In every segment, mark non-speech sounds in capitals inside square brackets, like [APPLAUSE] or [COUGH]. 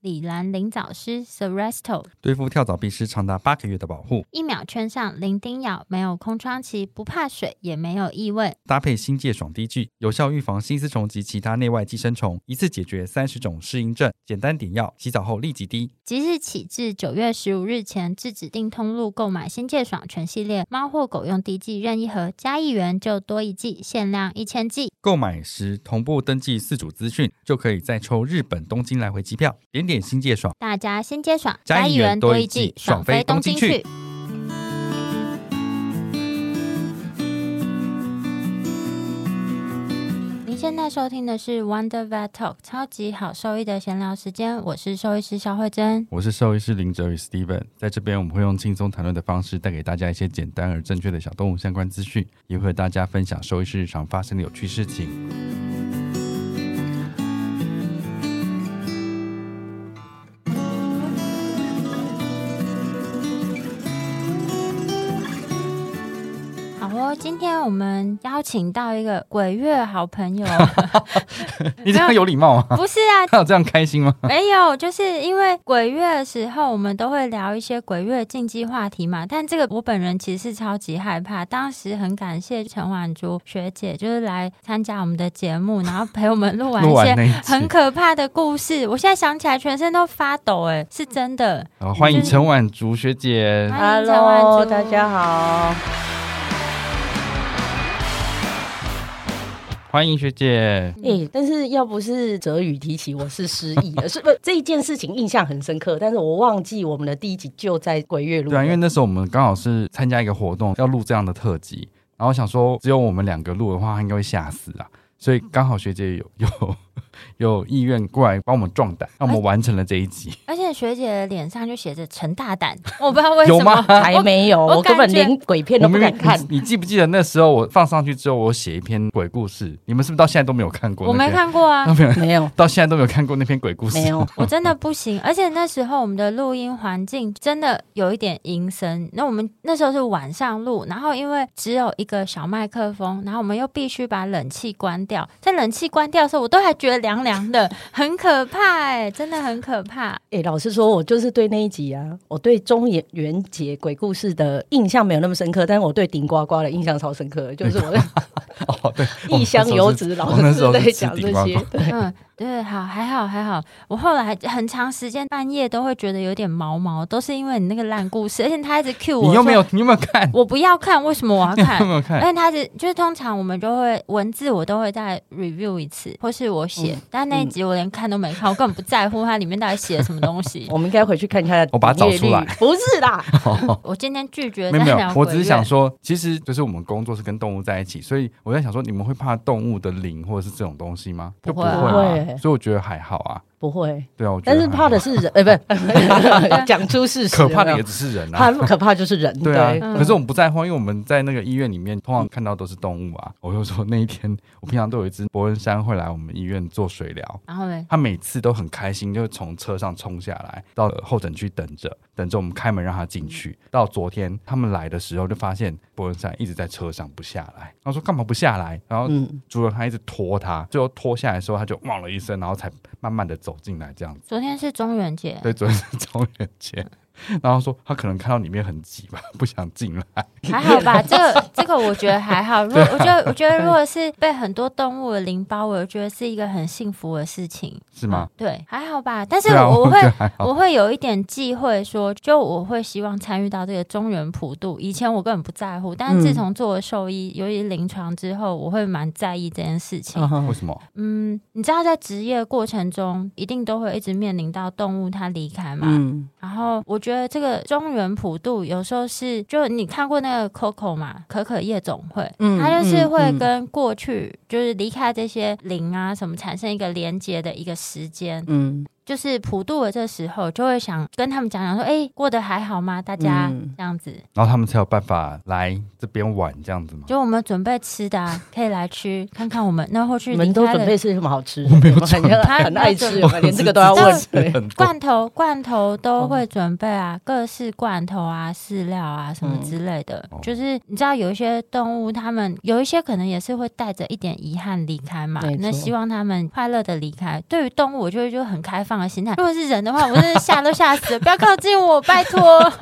李兰灵藻师 Seresto 对付跳蚤、必须长达八个月的保护，一秒圈上零叮咬，没有空窗期，不怕水，也没有异味。搭配新界爽滴剂，有效预防新丝虫及其他内外寄生虫，一次解决三十种适应症。简单点药，洗澡后立即滴。即日起至九月十五日前，至指定通路购买新界爽全系列猫或狗用滴剂任意盒，加一元就多一剂，限量一千剂。购买时同步登记四组资讯，就可以再抽日本东京来回机票。点点新界爽，大家先接爽，加一元多一季，爽飞东京去。您现在收听的是 Wonder Vet Talk 超级好兽医的闲聊时间，我是兽医师萧慧珍，我是兽医师林哲宇 Steven，在这边我们会用轻松谈论的方式，带给大家一些简单而正确的小动物相关资讯，也会和大家分享兽医师日常发生的有趣事情。天我们邀请到一个鬼月好朋友，[LAUGHS] 你这样有礼貌吗？[LAUGHS] 不是啊，[LAUGHS] 他有这样开心吗？没有，就是因为鬼月的时候，我们都会聊一些鬼月禁忌话题嘛。但这个我本人其实是超级害怕。当时很感谢陈婉竹学姐，就是来参加我们的节目，然后陪我们录完一些很可怕的故事。我现在想起来，全身都发抖，哎，是真的。好，欢迎陈婉竹学姐。，Hello，，大家好。欢迎学姐。哎、欸，但是要不是哲宇提起，我是失忆了。[LAUGHS] 是不这一件事情印象很深刻，但是我忘记我们的第一集就在鬼月录。对啊，因为那时候我们刚好是参加一个活动，要录这样的特辑，然后想说只有我们两个录的话，他应该会吓死啊，所以刚好学姐有有。有意愿过来帮我们壮胆，让我们完成了这一集。而且学姐的脸上就写着“陈大胆”，[LAUGHS] 我不知道为什么有吗？还没有，我，我根本连鬼片都不敢看。你，你记不记得那时候我放上去之后，我写一篇鬼故事？你们是不是到现在都没有看过？我没看过啊，[LAUGHS] 没有，到现在都没有看过那篇鬼故事。没有，[LAUGHS] 我真的不行。而且那时候我们的录音环境真的有一点阴森。那我们那时候是晚上录，然后因为只有一个小麦克风，然后我们又必须把冷气关掉。在冷气关掉的时候，我都还觉得凉凉的。很可怕哎、欸，真的很可怕。哎、欸，老实说，我就是对那一集啊，我对中元元节鬼故事的印象没有那么深刻，但是我对顶呱呱的印象超深刻，就是我的 [LAUGHS] [LAUGHS] 哦，对，[LAUGHS] 异乡游子老师在讲这些，对。嗯对，好，还好，还好。我后来很长时间半夜都会觉得有点毛毛，都是因为你那个烂故事，而且他一直 cue 我。你有没有？你有没有看？我不要看，为什么我要看？有没有看？而且他是就是通常我们就会文字我都会再 review 一次，或是我写，嗯、但那一集我连看都没看，我根本不在乎它里面到底写了什么东西。[LAUGHS] 我们应该回去看一下。我把它找出来。不是啦，[LAUGHS] 我今天拒绝。没有没有，我只是想说，其实就是我们工作是跟动物在一起，所以我在想说，你们会怕动物的灵或者是这种东西吗？不会，就不会，啊，所以我觉得还好。啊。不会，对啊，但是怕的是人，哎，不是 [LAUGHS] 讲出事实，可怕的也只是人啊，怕可怕就是人，对啊。可是我们不在乎，因为我们在那个医院里面，通常看到都是动物啊。我就说那一天，我平常都有一只伯恩山会来我们医院做水疗，然后呢，他每次都很开心，就从车上冲下来，到候诊区等着，等着我们开门让他进去。到昨天他们来的时候，就发现伯恩山一直在车上不下来，然后说干嘛不下来？然后主人他一直拖他，最后拖下来的时候，他就汪了一声，然后才慢慢的走进来这样子。昨天是中元节，对，昨天是中元节。然后说他可能看到里面很挤吧，不想进来。还好吧，这个这个我觉得还好。如果我觉得我觉得如果是被很多动物的灵包，我觉得是一个很幸福的事情，是吗？嗯、对，还好吧。但是我会我，我会有一点忌讳，说就我会希望参与到这个中原普渡。以前我根本不在乎，但是自从做了兽医，由于临床之后，我会蛮在意这件事情。为什么？嗯，你知道在职业过程中，一定都会一直面临到动物它离开嘛。嗯，然后我觉得。这个中原普渡有时候是，就你看过那个 Coco 嘛，可可夜总会，嗯，它就是会跟过去就是离开这些零啊什么产生一个连接的一个时间，嗯。就是普渡的这时候，就会想跟他们讲讲说，哎、欸，过得还好吗？大家、嗯、这样子，然后他们才有办法来这边玩，这样子吗？就我们准备吃的、啊，可以来吃，看看我们那后续。你们都准备吃什么好吃？我没有准备，他很爱吃，连这个都要问。罐头，罐头都会准备啊，各式罐头啊，饲料啊，什么之类的。嗯、就是你知道，有一些动物，他们有一些可能也是会带着一点遗憾离开嘛。那希望他们快乐的离开。对于动物，我就会就很开放的心态。如果是人的话，我真的吓都吓死了，不要靠近我，拜托。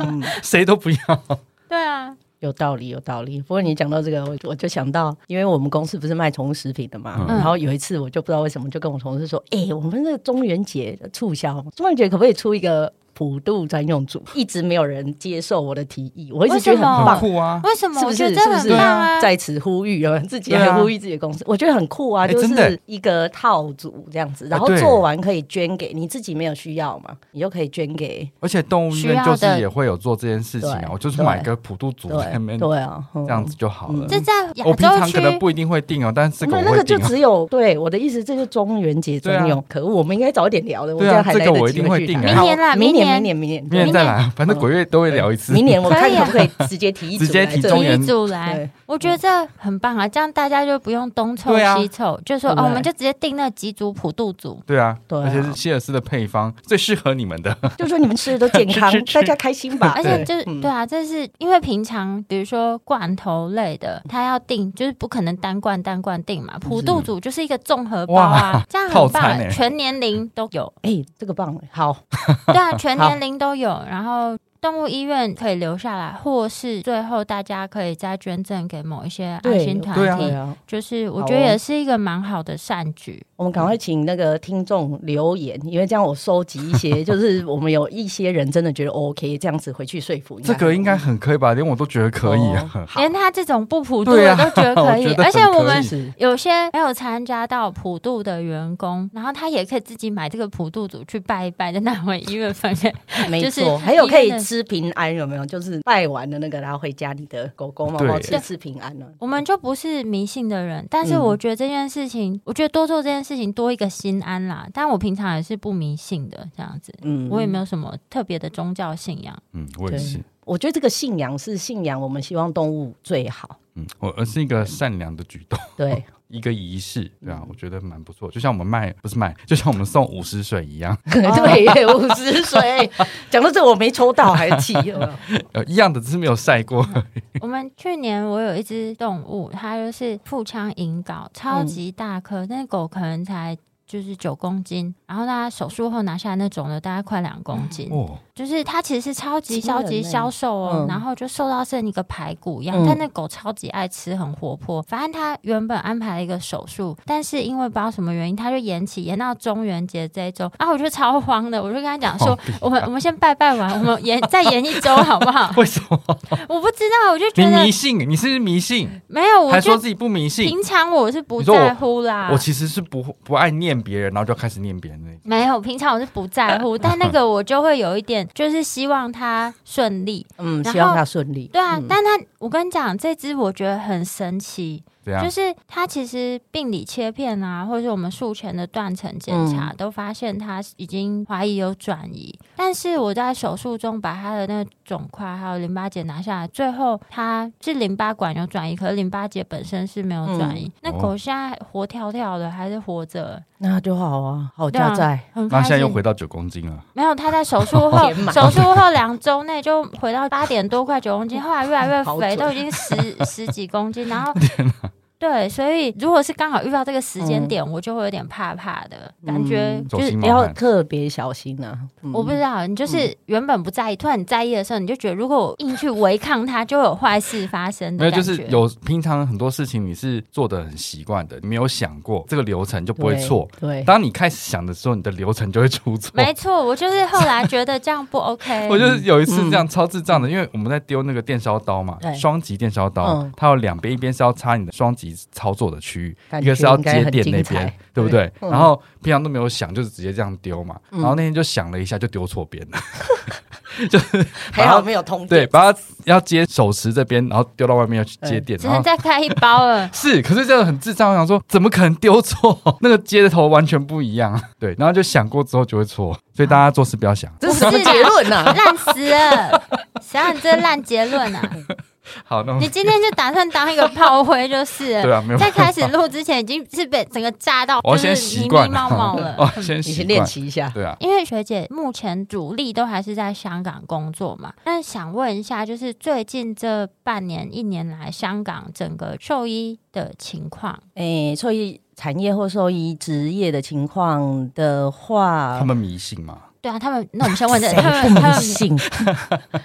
[LAUGHS] 谁都不要。[LAUGHS] 对啊。有道理，有道理。不过你讲到这个，我我就想到，因为我们公司不是卖宠物食品的嘛，嗯、然后有一次我就不知道为什么，就跟我同事说：“哎、欸，我们那个中元节的促销，中元节可不可以出一个？”普渡专用组一直没有人接受我的提议，我一直觉得很棒很酷啊！为什么？是不是？是不是？在此呼吁，有人 [LAUGHS] 自己还呼吁自己的公司，我觉得很酷啊！就是一个套组这样子，然后做完可以捐给你自己没有需要嘛，你就可以捐给。而且动物医院就是也会有做这件事情啊，我就是买个普渡组在那边，对啊，这样子就好了。这在我平常可能不一定会定哦，但是那个就只有对我的意思，这是中元节专用。可恶，我们应该早一点聊的，我这样还来得及明年啦。明年啦，明年，明年，明年。再来，反正鬼月都会聊一次。明年我们看可不可以直接提一组，直接提中元。组来。我觉得这很棒啊，这样大家就不用东凑西凑，就说哦，我们就直接定那几组普渡组。对啊，对而且是希尔斯的配方最适合你们的，就说你们吃的都健康，[LAUGHS] 大家开心吧。[LAUGHS] 而且就是对啊，这是因为平常比如说罐头类的，他要定就是不可能单罐单罐定嘛，普渡组就是一个综合包啊，这样很棒，全年龄都有。哎，这个棒，好，[LAUGHS] 对啊，全年龄都有，然后。动物医院可以留下来，或是最后大家可以再捐赠给某一些爱心团体，啊啊、就是我觉得也是一个蛮好的善举。哦、我们赶快请那个听众留言，因为这样我收集一些，[LAUGHS] 就是我们有一些人真的觉得 OK，这样子回去说服。这个应该很可以吧？连我都觉得可以啊，哦、[LAUGHS] 连他这种不普渡的都觉得可以，[LAUGHS] 啊、可以而且我们有些没有参加到普渡的员工，然后他也可以自己买这个普渡组去拜一拜，在那位医院分给，没错，还有可以。吃平安有没有？就是拜完的那个，然后回家里的狗狗猫猫吃吃平安了。我们就不是迷信的人，但是我觉得这件事情，嗯、我觉得多做这件事情多一个心安啦。但我平常也是不迷信的，这样子，嗯，我也没有什么特别的宗教信仰。嗯，我也是。我觉得这个信仰是信仰，我们希望动物最好。嗯，我而是一个善良的举动。对。一个仪式，对啊，我觉得蛮不错。就像我们卖，不是卖，[LAUGHS] 就像我们送五十水一样。[LAUGHS] 对，五十水。[LAUGHS] 讲到这，我没抽到，还气了。呃，一样的，只是没有晒过。我们去年我有一只动物，它就是腹腔引睾，超级大颗，那狗可能才就是九公斤，然后他手术后拿下来那种的，大概快两公斤。哦。就是他其实是超级超级消瘦哦，然后就瘦到剩一个排骨一样。但那狗超级爱吃，很活泼。反正他原本安排了一个手术，但是因为不知道什么原因，他就延期，延到中元节这一周。啊，我就超慌的，我就跟他讲说，我们我们先拜拜完，我们延再延一周好不好？为什么？我不知道，我就觉得迷信，你是迷信？没有，我还说自己不迷信。平常我是不在乎啦，我其实是不不爱念别人，然后就开始念别人那。没有，平常我是不在乎，[LAUGHS] 但那个我就会有一点，就是希望。他顺利，嗯，希望他顺利。对啊，但他，我跟你讲，这只我觉得很神奇。就是他其实病理切片啊，或者是我们术前的断层检查，都发现他已经怀疑有转移。但是我在手术中把他的那个肿块还有淋巴结拿下来，最后他是淋巴管有转移，可是淋巴结本身是没有转移。那狗现在活跳跳的，还是活着，那就好啊，好加在。那现在又回到九公斤了？没有，他在手术后，[LAUGHS] 手术后两周内就回到八点多块九公斤，后来越来越肥，都已经十十几公斤，然后。[LAUGHS] 对，所以如果是刚好遇到这个时间点，我就会有点怕怕的感觉，就是要特别小心啊。我不知道，你就是原本不在意，突然你在意的时候，你就觉得如果我硬去违抗它，就会有坏事发生的。没有，就是有平常很多事情你是做的很习惯的，你没有想过这个流程就不会错。对，当你开始想的时候，你的流程就会出错。没错，我就是后来觉得这样不 OK。[LAUGHS] 我就是有一次这样超智障的，因为我们在丢那个电烧刀嘛，双极电烧刀，它有两边，一边是要插你的双极。机操作的区域，一个是要接电那边对不对？嗯然后平常都没有想，就是直接这样丢嘛。嗯然后那天就想了一下，就丢错边了，[LAUGHS] 就是 [LAUGHS] 还好没有通电对，把它要接手持这边，然后丢到外面要去接电，只能再开一包了。[LAUGHS] 是，可是这个很智障，我想说怎么可能丢错？那个接的头完全不一样，对，然后就想过之后就会错，所以大家做事不要想。这是什么结论呢？烂死了！谁让你这烂结论啊？[LAUGHS] 好，那我你今天就打算当一个炮灰就是了。[LAUGHS] 对啊，没有在开始录之前，已经是被整个炸到，我要先就是迷习惯迷茫茫了。哦，[LAUGHS] 先练习一下。对啊，因为学姐目前主力都还是在香港工作嘛，那想问一下，就是最近这半年一年来，香港整个兽医的情况，诶，兽医产业或兽医职业的情况的话，他们迷信嘛？对啊，他们那我们先问他们他们信？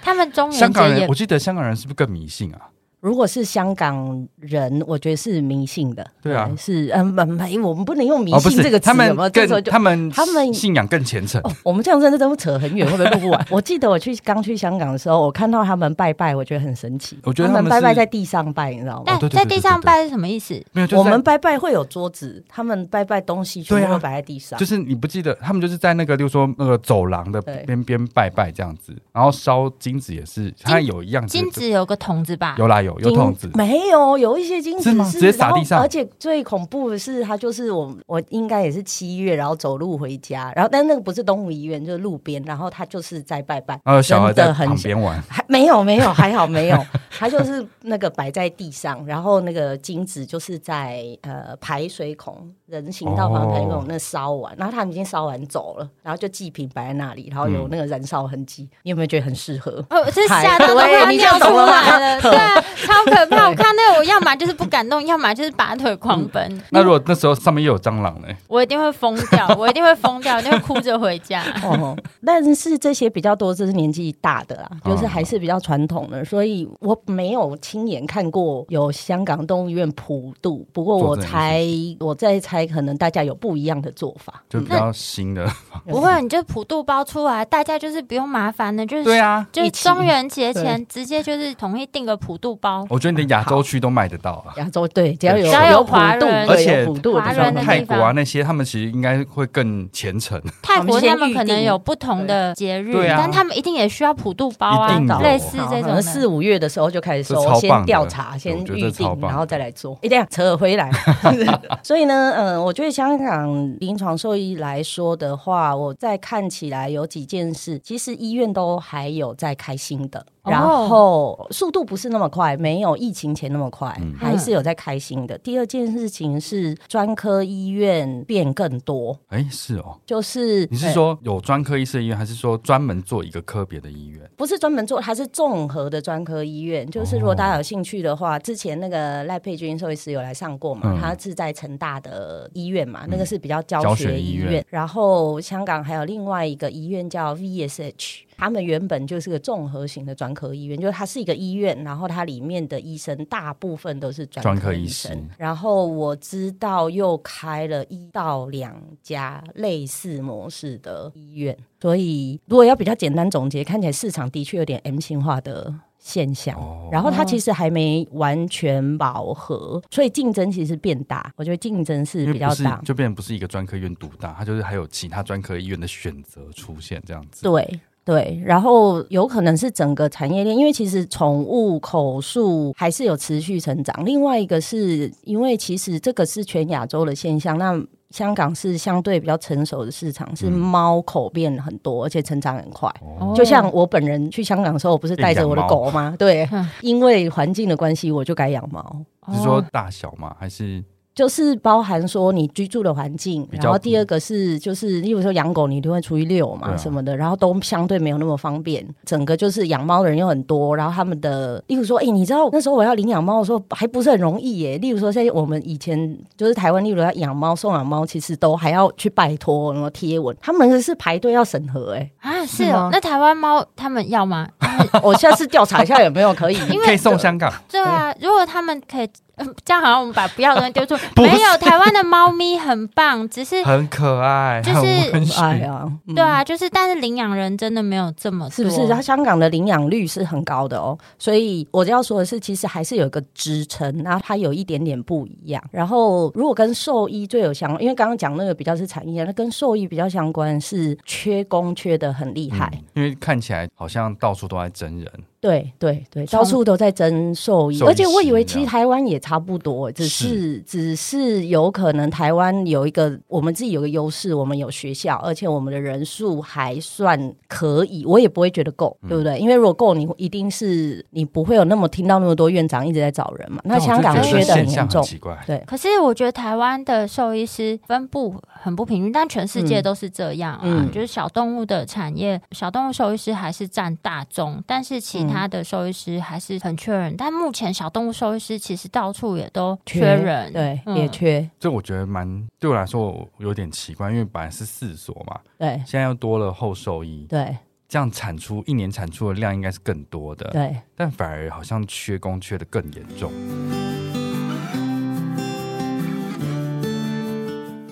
他们中香港人，元节也我记得香港人是不是更迷信啊？如果是香港人，我觉得是迷信的。对啊是嗯，不不，我们不能用迷信这个词，他们更这时候就他们他们信仰更虔诚。哦，我们这样真的都扯很远，会不会录不完？[LAUGHS] 我记得我去刚去香港的时候，我看到他们拜拜，我觉得很神奇。我觉得他们拜拜在地上拜，你知道吗？但对对在地上拜是什么意思？没有，就是我们拜拜会有桌子，他们拜拜东西全部都摆在地上。就是你不记得，他们就是在那个，就是说那个走廊的边边拜拜这样子，然后烧金子也是，他有一样子金子有个筒子吧？有啦有有金筒子，没有，有一些金子是吗？直接撒地上。然后而且最恐怖的是，他就是我，我应该也是七月，然后走路回家，然后但那个不是东湖医院，就是路边，然后他就是在拜拜，然后小孩在真的很旁边玩，还没有没有，还好没有，[LAUGHS] 他就是那个摆在地上，然后那个金子就是在呃排水孔人行道旁边排水孔那烧完，然后他们已经烧完走了，然后就祭品摆在那里，然后有那个燃烧痕迹，你有没有觉得很适合？哦，这吓到都快要对你尿出这样懂了吗？来了，对啊，[LAUGHS] 超可怕！我看那个，我要么就是不敢动，要么就是拔腿狂奔。[LAUGHS] 那如果那时候上面又有蟑螂呢？我一定会疯掉，[LAUGHS] 我一定会疯掉，一定会哭着回家。[LAUGHS] 哦，但是这些比较多，这是年纪大的啦，哦就是还是比较传统的，所以我没有亲眼看过有香港动物医院普渡。不过我猜，我在猜，可能大家有不一样的做法。就比较新的，不会，你就普渡包出来，大家就是不用麻烦的，就是对啊，就是中元节前直接就是统一订个普渡包。我觉得你的亚洲区都买得到啊。亚洲对，只要有只要有普渡，华人而且华人的泰国啊那些，他们其实应该会更虔诚。[LAUGHS] 泰国他们可能有不同的节日，但他们一定也需要普渡包啊类似这种四。五月的时候就开始收，先调查，先预定，然后再来做。一定要扯回来。[LAUGHS] 所以呢，嗯、我觉得香港临床兽医来说的话，我在看起来有几件事，其实医院都还有在开新的。哦然后速度不是那么快，没有疫情前那么快，嗯还是有在开心的。第二件事情是专科医院变更多，哎，是哦，就是你是说有专科医师的医院，还是说专门做一个科别的医院？不是专门做，它是综合的专科医院。就是如果大家有兴趣的话，之前那个赖佩君兽医师有来上过嘛，嗯他是在成大的医院嘛，那个是比较教教学医院。学医院然后香港还有另外一个医院叫 VSH。他们原本就是个综合型的专科医院，就是它是一个医院，然后它里面的医生大部分都是专专科医生师。然后我知道又开了一到两家类似模式的医院，所以如果要比较简单总结，看起来市场的确有点 M 型化的现象。哦然后它其实还没完全饱和，所以竞争其实变大。我觉得竞争是比较大。就变成不是一个专科医院独大，它就是还有其他专科医院的选择出现这样子。对对，然后有可能是整个产业链，因为其实宠物口述还是有持续成长。另外一个是因为其实这个是全亚洲的现象，那香港是相对比较成熟的市场，是猫口变很多，而且成长很快。哦就像我本人去香港的时候，我不是带着我的狗吗？对嗯，[LAUGHS] 因为环境的关系，我就改养猫。是说大小吗？还是就是包含说你居住的环境，然后第二个是就是，例如说养狗，你都会出去遛嘛、什么的，然后都相对没有那么方便。整个就是养猫的人又很多，然后他们的，例如说，哎、你知道那时候我要领养猫的时候还不是很容易耶。例如说，在我们以前就是台湾，例如要养猫、送养猫，其实都还要去拜托，然后贴文，他们是排队要审核。哎，啊，是。哦那台湾猫他们要吗？[LAUGHS] 我下次调查一下有没有可以，因为可以送香港？对啊，啊，如果他们可以。嗯，这样好像我们把不要的东西丢出。[LAUGHS] 没有，台湾的猫咪很棒，只是很可爱，就是很温爱啊。对啊，就是，但是领养人真的没有这么多，是不是？它香港的领养率是很高的哦。所以我要说的是，其实还是有一个支撑，那它有一点点不一样。然后，如果跟兽医最有相关，因为刚刚讲那个比较是产业，那跟兽医比较相关是缺工缺的很厉害，嗯，因为看起来好像到处都在真人。对对对，到处都在征兽医，而且我以为其实台湾也差不多，只是，是只是有可能台湾有一个我们自己有个优势，我们有学校，而且我们的人数还算可以，我也不会觉得够，对不对？嗯、因为如果够，你一定是你不会有那么听到那么多院长一直在找人嘛。那香港缺的很严重，奇怪。对，可是我觉得台湾的兽医师分布很不平均，但全世界都是这样啊，嗯、就是小动物的产业，小动物兽医师还是占大众，但是其他。他的兽医师还是很缺人，但目前小动物兽医师其实到处也都缺人，缺对，嗯、也缺。这我觉得蛮对我来说我有点奇怪，因为本来是四所嘛，对，现在又多了后兽医，对，这样产出一年产出的量应该是更多的，对，但反而好像缺工缺的更严重。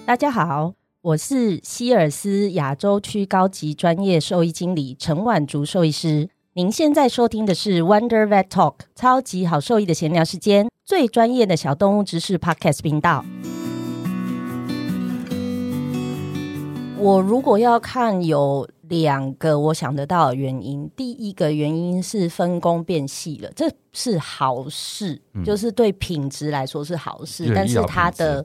大家好，我是希尔斯亚洲区高级专业兽医经理陈婉竹兽医师。您现在收听的是 Wonder Vet Talk 超级好兽医的闲聊时间，最专业的小动物知识 Podcast 频道。我如果要看有两个我想得到的原因，第一个原因是分工变细了，这是好事，嗯、就是对品质来说是好事，但是它的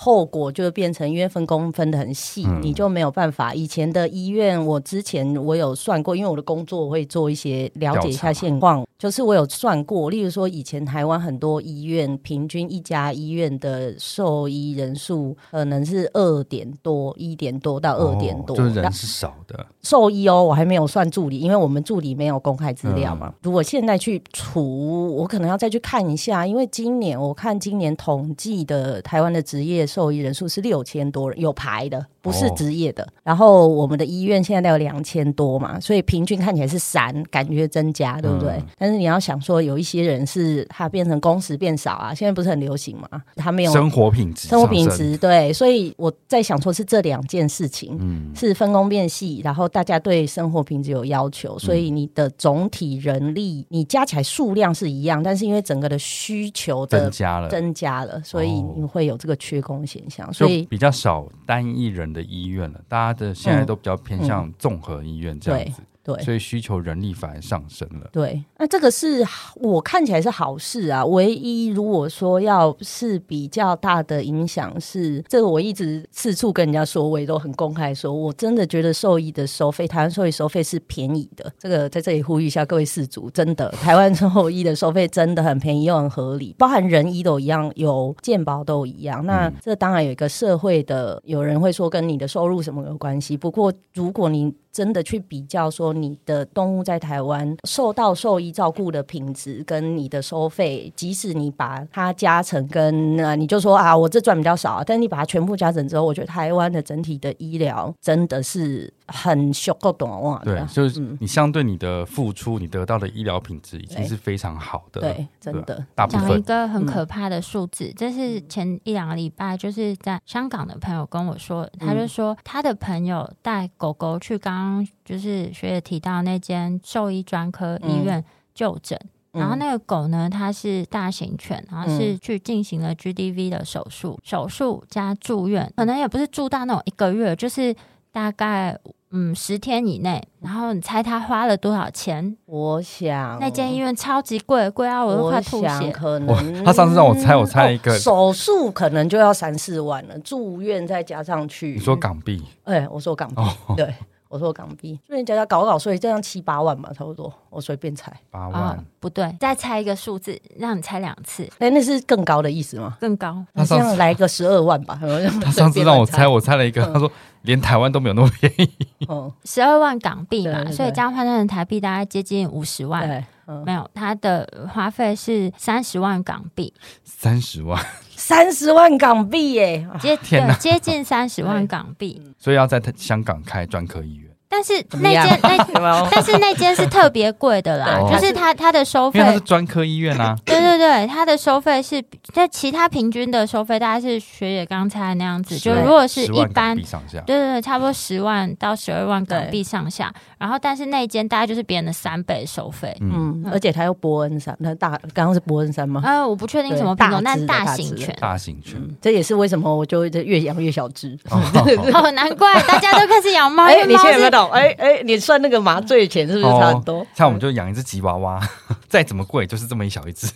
后果就变成，因为分工分的很细，嗯、你就没有办法。以前的医院，我之前我有算过，因为我的工作我会做一些了解一下现况，就是我有算过，例如说以前台湾很多医院平均一家医院的兽医人数可能是二点多，一点多到二点多，哦，就是人是少的。兽医哦，我还没有算助理，因为我们助理没有公开资料嘛。嗯、如果现在去除，我可能要再去看一下，因为今年我看今年统计的台湾的职业。兽医人数是六千多人，有排的，不是职业的。哦、然后我们的医院现在都有两千多嘛，所以平均看起来是三，感觉增加，对不对？嗯、但是你要想说，有一些人是他变成工时变少啊，现在不是很流行嘛？他没有生活品质，生活品质对，所以我在想说，是这两件事情，嗯，是分工变细，然后大家对生活品质有要求，所以你的总体人力你加起来数量是一样，但是因为整个的需求的增加了，增加了，所以你会有这个缺工现象，所以比较少单一人的医院了。大家的现在都比较偏向综合医院这样子。嗯嗯对，所以需求人力反而上升了。对，那这个是我看起来是好事啊。唯一如果说要是比较大的影响是，这个我一直四处跟人家说，我也都很公开说，我真的觉得兽医的收费，台湾兽医收费是便宜的。这个在这里呼吁一下各位事主，真的，台湾兽医的收费真的很便宜又很合理，包含人医都一样，有健保都一样。那这当然有一个社会的，有人会说跟你的收入什么有关系。不过如果你真的去比较说，你的动物在台湾受到兽医照顾的品质跟你的收费，即使你把它加成跟那，你就说啊，我这赚比较少，但你把它全部加成之后，我觉得台湾的整体的医疗真的是。很小够短哇！对，就是你相对你的付出，你得到的医疗品质已经是非常好的。对，真的。讲一个很可怕的数字，这是前一两个礼拜，就是在香港的朋友跟我说，他就说他的朋友带狗狗去刚刚就是学姐提到那间兽医专科医院就诊，然后那个狗呢，它是大型犬，然后是去进行了 GDV 的手术，手术加住院，可能也不是住到那种一个月，就是大概。嗯，十天以内，然后你猜他花了多少钱？我想那间医院超级贵，贵到我都快吐血。可能他上次让我猜，我猜一个、哦、手术可能就要三四万了，住院再加上去。你说港币？哎、欸，我说港币，哦、对。我说港币，所以加加搞搞，所以这样七八万吧，差不多。我随便猜八万、哦，不对，再猜一个数字，让你猜两次。哎、欸，那是更高的意思吗？更高。那这样来个十二万吧。[LAUGHS] 他上次让我猜，我猜了一个，嗯、他说连台湾都没有那么便宜。哦，[LAUGHS] 十二万港币嘛，对对对，所以这样换算成台币大概接近五十万。嗯、没有，它的花费是三十万港币。三十万，三十万港币耶！接天哪，接近三十万港币。所以要在香港开专科医院。但是那间那 [LAUGHS] 但是那间是特别贵的啦，就是他他的收费，因为他是专科医院啊。[LAUGHS] 对对对对，它的收费是在其他平均的收费大概是学姐刚才那样子，就如果是一般，对对对，差不多十万到十二万港币上下。然后，但是那间大概就是别人的三倍收费，嗯，而且它有伯恩山，那大刚刚是伯恩山吗？呃，我不确定什么品种，但大型犬，大型犬，这也是为什么我就越养越小只。哦，[LAUGHS] 难怪大家都开始养猫。哎，你现在哎哎，你算那个麻醉钱是不是差很多？像我们就养一只吉娃娃，[LAUGHS] 再怎么贵就是这么一小一只，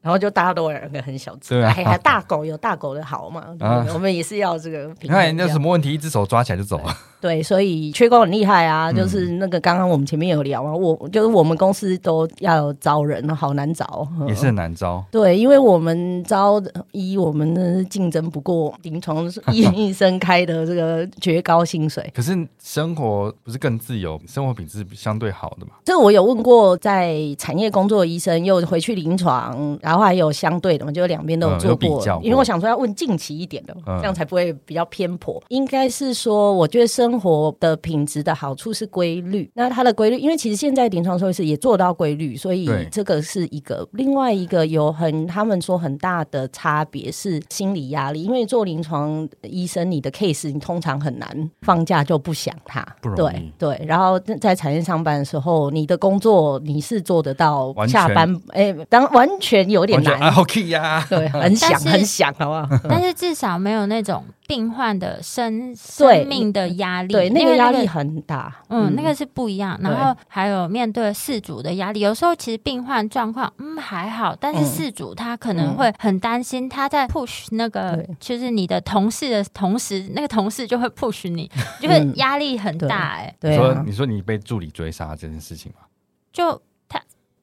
然后就大家都养个很小只，对啊，还大狗有大狗的好嘛？啊我们也是要这个。你看有什么问题，一只手抓起来就走了。对，所以缺工很厉害啊，就是那个刚刚我们前面有聊啊，我就是我们公司都要招人，好难找，也是很难招。[LAUGHS] 对，因为我们招一，我们的竞争不过临床医 [LAUGHS] 医生开的这个绝高薪水。可是生活不是更自由，生活品质相对好的嘛？这我有问过在产业工作的医生，又回去临床，然后还有相对的嘛，就两边都有做过。嗯、因为我想说要问近期一点的，嗯、这样才不会比较偏颇。应该是说，我觉得生生活的品质的好处是规律，那它的规律，因为其实现在临床兽医师也做到规律，所以这个是一个。另外一个有很他们说很大的差别是心理压力，因为做临床医生，你的 case 你通常很难放假就不想他，对对。然后在产业上班的时候，你的工作你是做得到下班，哎全，当完全有点难，OK 呀，对，很想很想，好不好？但是至少没有那种。病患的生生命的压力，对，那个压力很大，嗯，那个是不一样。然后还有面对事主的压力，有时候其实病患状况嗯还好，但是事主他可能会很担心，他在 push 那个就是你的同事的同时，那个同事就会 push 你，[LAUGHS] 就会压力很大。哎，对，说你说你被助理追杀这件事情吗？就。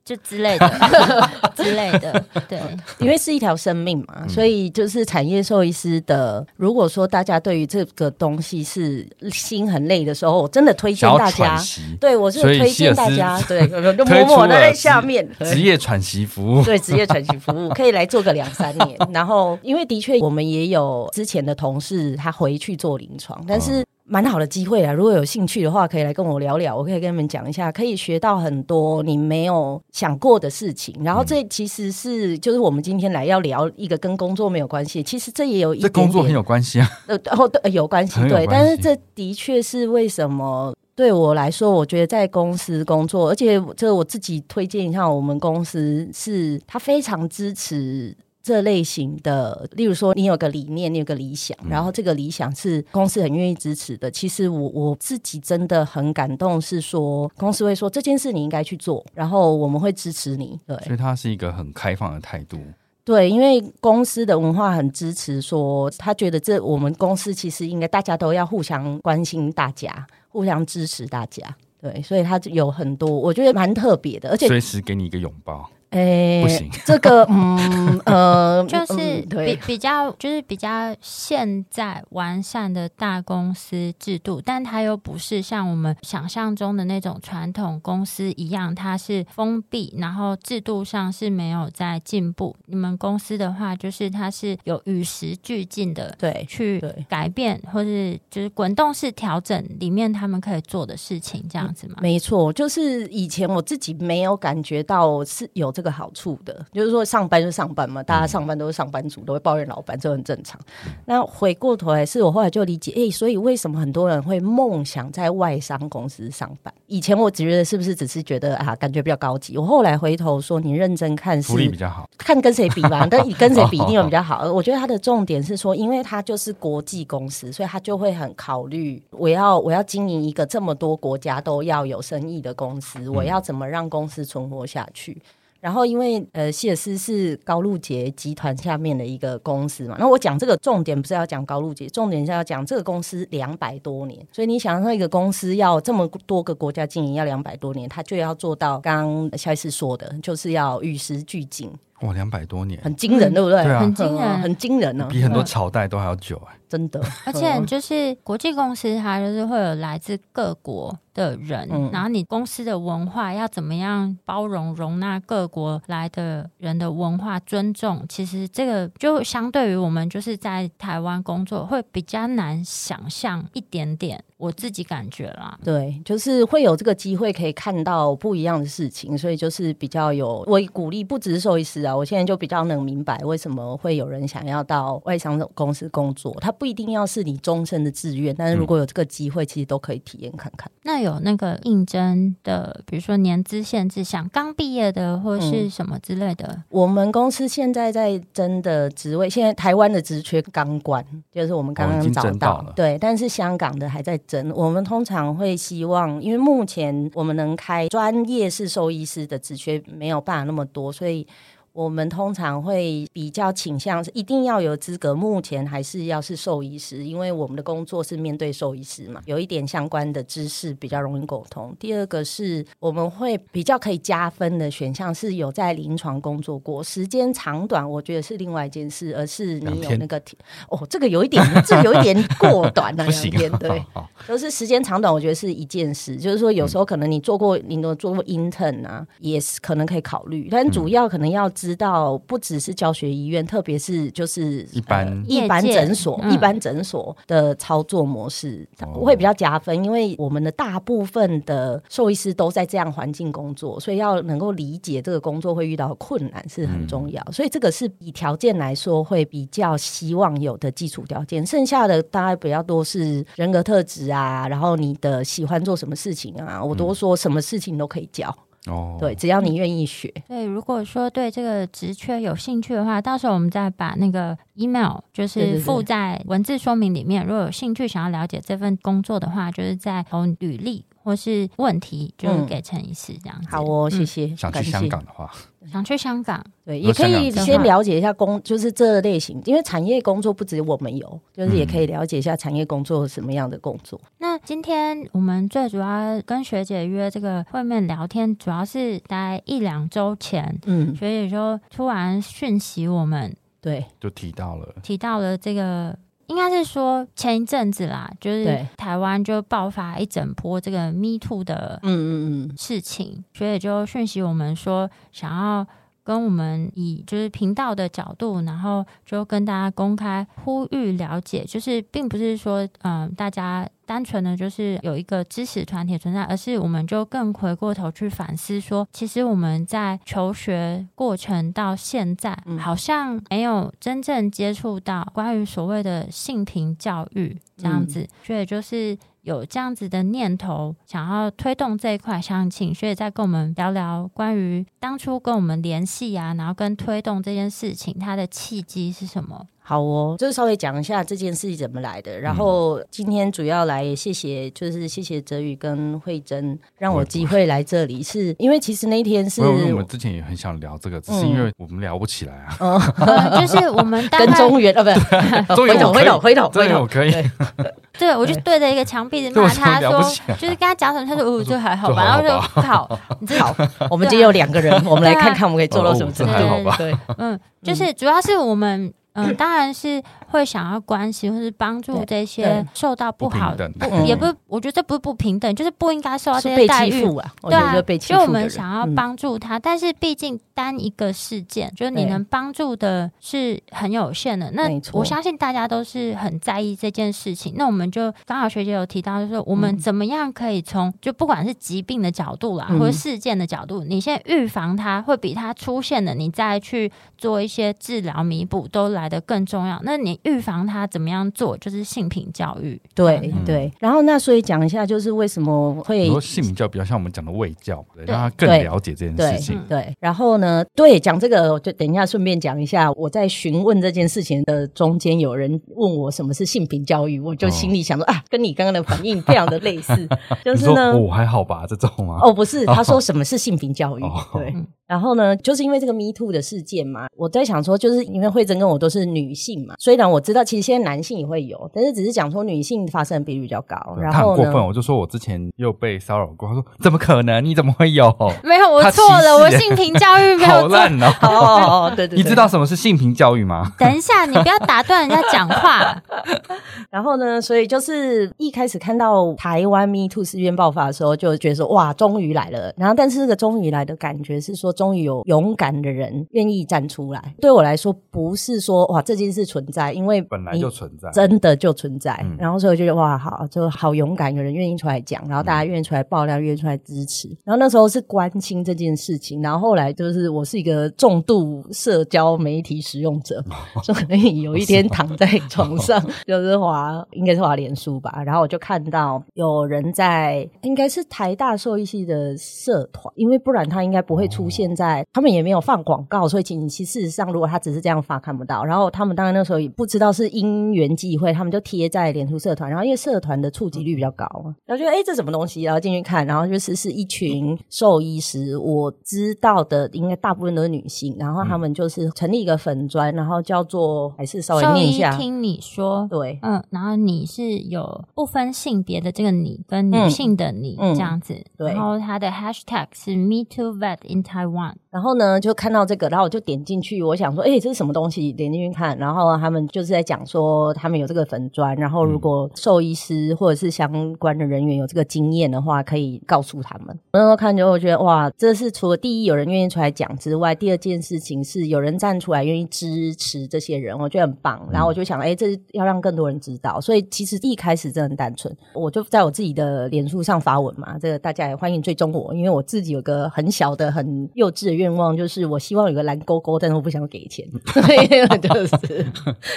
就之类的 [LAUGHS] 之类的，对，[LAUGHS] 因为是一条生命嘛，嗯、所以就是产业兽医师的。如果说大家对于这个东西是心很累的时候，我真的推荐大家。对，我是推荐大家，[LAUGHS] 对，就默默的在下面职业喘息服务，对，职业喘息服务可以来做个两三年。然后，因为的确我们也有之前的同事他回去做临床，但是。蛮好的机会啊！如果有兴趣的话，可以来跟我聊聊，我可以跟你们讲一下，可以学到很多你没有想过的事情。然后这其实是就是我们今天来要聊一个跟工作没有关系，其实这也有一点点，这工作很有关系啊。[LAUGHS] 呃，哦，对，有关系，对。但是这的确是为什么对我来说，我觉得在公司工作，而且这我自己推荐一下，我们公司是他非常支持。这类型的，例如说，你有个理念，你有个理想，然后这个理想是公司很愿意支持的。其实我我自己真的很感动，是说公司会说这件事你应该去做，然后我们会支持你。对，所以它是一个很开放的态度。对，因为公司的文化很支持说，说他觉得这我们公司其实应该大家都要互相关心，大家互相支持大家。对，所以他有很多我觉得蛮特别的，而且随时给你一个拥抱。哎，这个嗯 [LAUGHS] 呃，就是比比较就是比较现在完善的大公司制度，但它又不是像我们想象中的那种传统公司一样，它是封闭，然后制度上是没有在进步。你们公司的话，就是它是有与时俱进的，对，去改变或是就是滚动式调整里面他们可以做的事情，这样子吗？没错，就是以前我自己没有感觉到是有这个。个好处的，就是说上班就上班嘛，大家上班都是上班族，都会抱怨老板，这很正常。那回过头来，是我后来就理解，哎，所以为什么很多人会梦想在外商公司上班？以前我只觉得是不是只是觉得啊，感觉比较高级。我后来回头说，你认真看是，福利比较好，看跟谁比吧，跟 [LAUGHS] 你跟谁比一定有比较好。[LAUGHS] 我觉得他的重点是说，因为他就是国际公司，所以他就会很考虑，我要我要经营一个这么多国家都要有生意的公司，我要怎么让公司存活下去？然后，因为呃，希尔斯是高露洁集团下面的一个公司嘛。那我讲这个重点不是要讲高露洁，重点是要讲这个公司两百多年。所以你想说一个公司要这么多个国家经营，要两百多年，它就要做到刚刚希尔斯说的，就是要与时俱进。哇，两百多年，很惊人，对不对？对啊，很惊人，很惊人呢，比很多朝代都还要久哎，真的。[LAUGHS] 而且就是国际公司，它就是会有来自各国的人，嗯、然后你公司的文化要怎么样包容容纳各国来的人的文化尊重，其实这个就相对于我们就是在台湾工作会比较难想象一点点。我自己感觉啦。对，就是会有这个机会可以看到不一样的事情，所以就是比较有我鼓励，不只是兽医师啊，我现在就比较能明白为什么会有人想要到外商公司工作，他不一定要是你终身的志愿，但是如果有这个机会，其实都可以体验看看。那有那个应征的，比如说年资限制，像刚毕业的或是什么之类的。嗯、我们公司现在在征的职位，现在台湾的职缺刚关，就是我们刚刚找到，哦、对，但是香港的还在征。我们通常会希望，因为目前我们能开专业是兽医师的职缺没有办法那么多，所以。我们通常会比较倾向是一定要有资格，目前还是要是兽医师，因为我们的工作是面对兽医师嘛，有一点相关的知识比较容易沟通。第二个是我们会比较可以加分的选项是有在临床工作过，时间长短我觉得是另外一件事，而是你有那个哦，这个有一点，这个有一点过短了，[LAUGHS] 两天对，都是时间长短，我觉得是一件事，就是说有时候可能你做过，你都做过 intern 啊，也是可能可以考虑，但主要可能要。知道不只是教学医院，特别是就是一般、呃、一般诊所、嗯、一般诊所的操作模式会比较加分，因为我们的大部分的兽医师都在这样环境工作，所以要能够理解这个工作会遇到困难是很重要。嗯、所以这个是以条件来说会比较希望有的基础条件，剩下的大概比较多是人格特质啊，然后你的喜欢做什么事情啊，我都说什么事情都可以教。哦，对，只要你愿意学。对，如果说对这个职缺有兴趣的话，到时候我们再把那个 email 就是附在文字说明里面。如果有兴趣想要了解这份工作的话，就是在投履历或是问题，就是给陈医师这样子。好哦，谢谢。想去香港的话。想去香港，对，也可以先了解一下工，就是这类型，因为产业工作不止我们有，就是也可以了解一下产业工作什么样的工作。嗯、那今天我们最主要跟学姐约这个会面聊天，主要是大概一两周前，嗯，学姐就突然讯息我们，对，就提到了，提到了这个。应该是说前一阵子啦，就是台湾就爆发一整波这个 Me Too 的嗯嗯嗯。事情，所以就讯息我们说想要跟我们以就是频道的角度，然后就跟大家公开呼吁了解，就是并不是说嗯大家。单纯的就是有一个知识团体存在，而是我们就更回过头去反思说，其实我们在求学过程到现在，好像没有真正接触到关于所谓的性平教育这样子，所以就是有这样子的念头，想要推动这一块，想请学姐再跟我们聊聊关于当初跟我们联系啊，然后跟推动这件事情，它的契机是什么？好哦，就是稍微讲一下这件事情怎么来的。然后今天主要来谢谢，就是谢谢泽宇跟慧珍让我机会来这里，是因为其实那天是我们之前也很想聊这个，只是因为我们聊不起来啊。嗯，[LAUGHS] 就是我们跟中原啊，不对，回头回头回头回头，我可以。[LAUGHS] 对，我就对着一个墙壁骂他说，就是跟他讲什么，他说哦，这还好吧。然后就好，[LAUGHS] 好，我们今天有两个人，我们来看看我们可以做到什么程度。对，嗯，就是主要是我们。嗯，[LAUGHS] 当然是会想要关心或是帮助这些受到不好的，也不，我觉得这不是不平等，就是不应该受到这些待遇啊。对啊，就我们想要帮助他，但是毕竟单一个事件，就是你能帮助的是很有限的。那我相信大家都是很在意这件事情。那我们就刚好学姐有提到，就是说我们怎么样可以从就不管是疾病的角度啦，或者事件的角度，你先预防它，会比它出现的，你再去做一些治疗弥补都来。来的更重要，那你预防他怎么样做，就是性平教育。对、嗯、对，然后那所以讲一下，就是为什么会说性平教育比较像我们讲的卫教，对，让他更了解这件事情。对，对，然后呢，对，讲这个，我就等一下顺便讲一下，我在询问这件事情的中间，有人问我什么是性平教育，我就心里想说、哦、啊，跟你刚刚的反应非常的类似，[LAUGHS] 就是呢，我、哦、还好吧，这种吗？哦，不是，他说什么是性平教育？[LAUGHS] 哦、对。嗯然后呢，就是因为这个 Me Too 的事件嘛，我在想说，就是因为慧珍跟我都是女性嘛，虽然我知道其实现在男性也会有，但是只是讲说女性发生的比率比较高。然后他很过分，我就说我之前又被骚扰过，他说怎么可能？你怎么会有？[LAUGHS] 没有，我错了，我性平教育没有好烂 [LAUGHS] 哦。哦，对对，对，你知道什么是性平教育吗？等一下，你不要打断人家讲话。[LAUGHS] 然后呢，所以就是一开始看到台湾 Me Too 事件爆发的时候，就觉得说哇，终于来了。然后，但是这个终于来的感觉是说，终于有勇。敢的人愿意站出来，对我来说不是说哇这件事存在，因因为本来就存在，真的就存在。嗯、然后所以我觉得哇，好，就好勇敢，有人愿意出来讲，然后大家愿意出来爆料，愿意出来支持。然后那时候是关心这件事情，然后后来就是我是一个重度社交媒体使用者，所以有一天 [LAUGHS] 躺在床上，[LAUGHS] 就是滑，应该是滑脸书吧，然后我就看到有人在，应该是台大兽医系的社团，因为不然他应该不会出现在，他们也没有放广告，所以其实事实上如果他只是这样发看不到。然后他们当然那时候也不知道是因缘际会，他们就贴在脸书社团，然后因为社团的触及率比较高嘛，然后觉得哎这什么东西，然后进去看，然后就是是一群兽医师，我知道的应该大部分都是女性，然后他们就是成立一个粉专，然后叫做还是稍微念一下，听你说，对，嗯，然后你是有不分性别的这个你跟女性的你、嗯、这样子，对，然后它的 hashtag 是 Me Too Vet in Taiwan，然后呢就看到这个，然后我就点进去，我想说，哎，这是什么东西？点进去看，然后他们就是在讲说，他们有这个粉砖，然后如果兽医师或者是相关的人员有这个经验的话，可以告诉他们。那时候看就会觉得哇，这是除了第一有人愿意出来讲之外，第二件事情是有人站出来愿意支持这些人，我觉得很棒。然后我就想，哎，这是要让更多人知道。所以其实一开始真的很单纯，我就在我自己的脸书上发文嘛，这个大家也欢迎追踪我，因为我自己有个很小的、很幼稚的愿望，就是我希望有个蓝勾勾，但是我不想给钱，[LAUGHS] 所以就是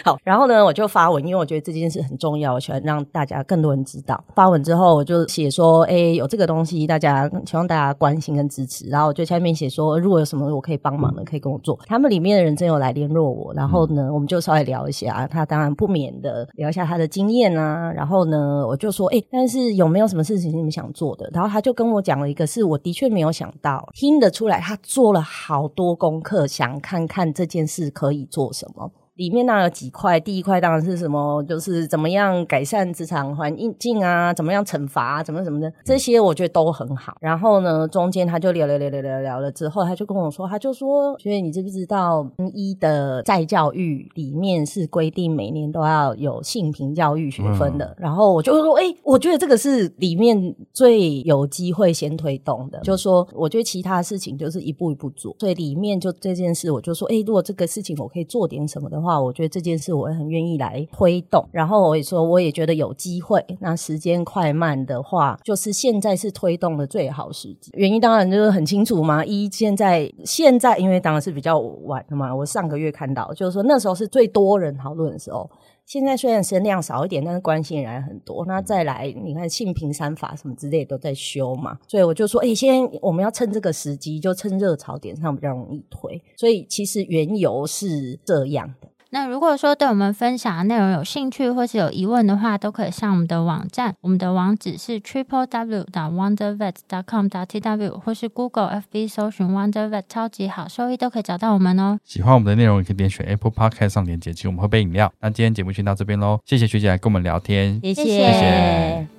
好。然后呢，我就发文，因为我觉得这件事很重要，我喜欢让大家更多人知道。发文之后，我就写说，哎，有这个东西，大家希望大家关心跟支持。然后我就下面写说，如果有什么我可以帮忙的，可以跟我做。他们里面的人真有来联络我，然后呢，我们就稍微聊一下。他当然不免的聊一下他的经验啊。然后呢，我就说，哎，但是有没有什么事情你们想做的？然后他就跟我讲了一个，是我的确没有想到，听得出来他做了好多功课，想看看这件事可以做什么。里面那有几块，第一块当然是什么，就是怎么样改善职场环境啊，怎么样惩罚啊，怎么怎么的，这些我觉得都很好。然后呢，中间他就聊聊聊聊聊聊了之后，他就跟我说，他就说，所以你知不知道一的再教育里面是规定每年都要有性平教育学分的。嗯、然后我就说，哎、欸，我觉得这个是里面最有机会先推动的。就是说，我觉得其他事情就是一步一步做，所以里面就这件事，我就说，哎、欸，如果这个事情我可以做点什么的话。话，我觉得这件事我很愿意来推动。然后我也说，我也觉得有机会。那时间快慢的话，就是现在是推动的最好时机。原因当然就是很清楚嘛。一现在现在，因为当然是比较晚的嘛。我上个月看到，就是说那时候是最多人讨论的时候。现在虽然声量少一点，但是关心人很多。那再来，你看性平三法什么之类都在修嘛，所以我就说，哎、欸，现在我们要趁这个时机，就趁热潮点上比较容易推。所以其实缘由是这样的。那如果说对我们分享的内容有兴趣或是有疑问的话，都可以上我们的网站，我们的网址是 triple w 点 wondervet 点 com 点 tw，或是 Google FB 搜寻 Wondervet 超级好收益都可以找到我们哦。喜欢我们的内容，也可以点选 Apple Podcast 上连接，请我们喝杯饮料。那今天节目先到这边喽，谢谢学姐来跟我们聊天，谢谢。谢谢